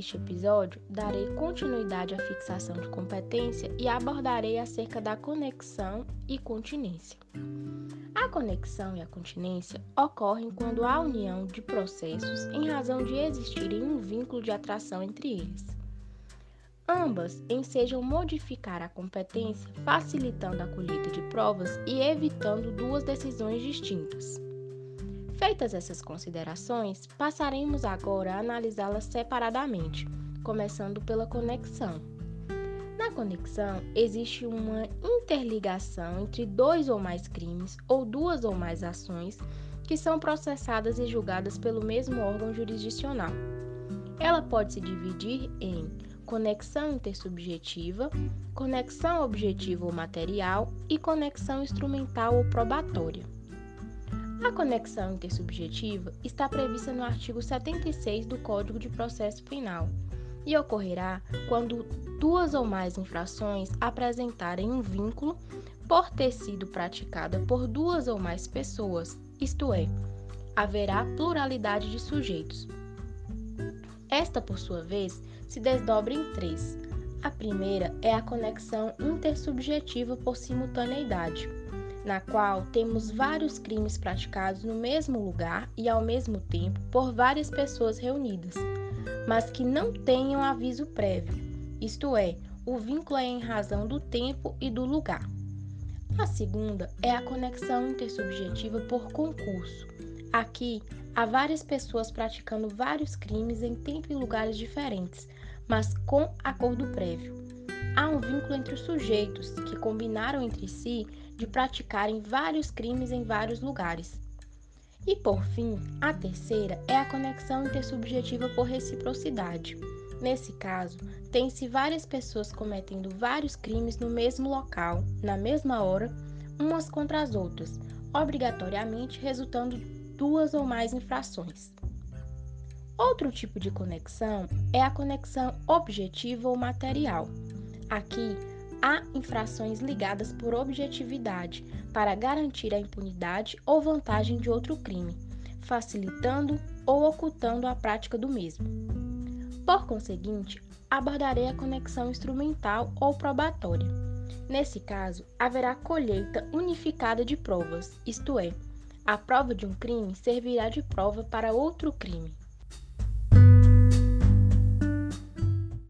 neste episódio, darei continuidade à fixação de competência e abordarei acerca da conexão e continência. A conexão e a continência ocorrem quando há união de processos em razão de existirem um vínculo de atração entre eles. Ambas ensejam modificar a competência, facilitando a colheita de provas e evitando duas decisões distintas. Feitas essas considerações, passaremos agora a analisá-las separadamente, começando pela conexão. Na conexão, existe uma interligação entre dois ou mais crimes ou duas ou mais ações que são processadas e julgadas pelo mesmo órgão jurisdicional. Ela pode se dividir em conexão intersubjetiva, conexão objetiva ou material e conexão instrumental ou probatória. A conexão intersubjetiva está prevista no artigo 76 do Código de Processo Penal e ocorrerá quando duas ou mais infrações apresentarem um vínculo por ter sido praticada por duas ou mais pessoas, isto é, haverá pluralidade de sujeitos. Esta, por sua vez, se desdobra em três. A primeira é a conexão intersubjetiva por simultaneidade, na qual temos vários crimes praticados no mesmo lugar e ao mesmo tempo por várias pessoas reunidas, mas que não tenham aviso prévio, isto é, o vínculo é em razão do tempo e do lugar. A segunda é a conexão intersubjetiva por concurso. Aqui, há várias pessoas praticando vários crimes em tempo e lugares diferentes, mas com acordo prévio. Há um vínculo entre os sujeitos que combinaram entre si de praticarem vários crimes em vários lugares. E por fim, a terceira é a conexão intersubjetiva por reciprocidade. Nesse caso, tem-se várias pessoas cometendo vários crimes no mesmo local, na mesma hora, umas contra as outras, obrigatoriamente resultando duas ou mais infrações. Outro tipo de conexão é a conexão objetiva ou material. Aqui, há infrações ligadas por objetividade para garantir a impunidade ou vantagem de outro crime, facilitando ou ocultando a prática do mesmo. Por conseguinte, abordarei a conexão instrumental ou probatória. Nesse caso, haverá colheita unificada de provas, isto é, a prova de um crime servirá de prova para outro crime.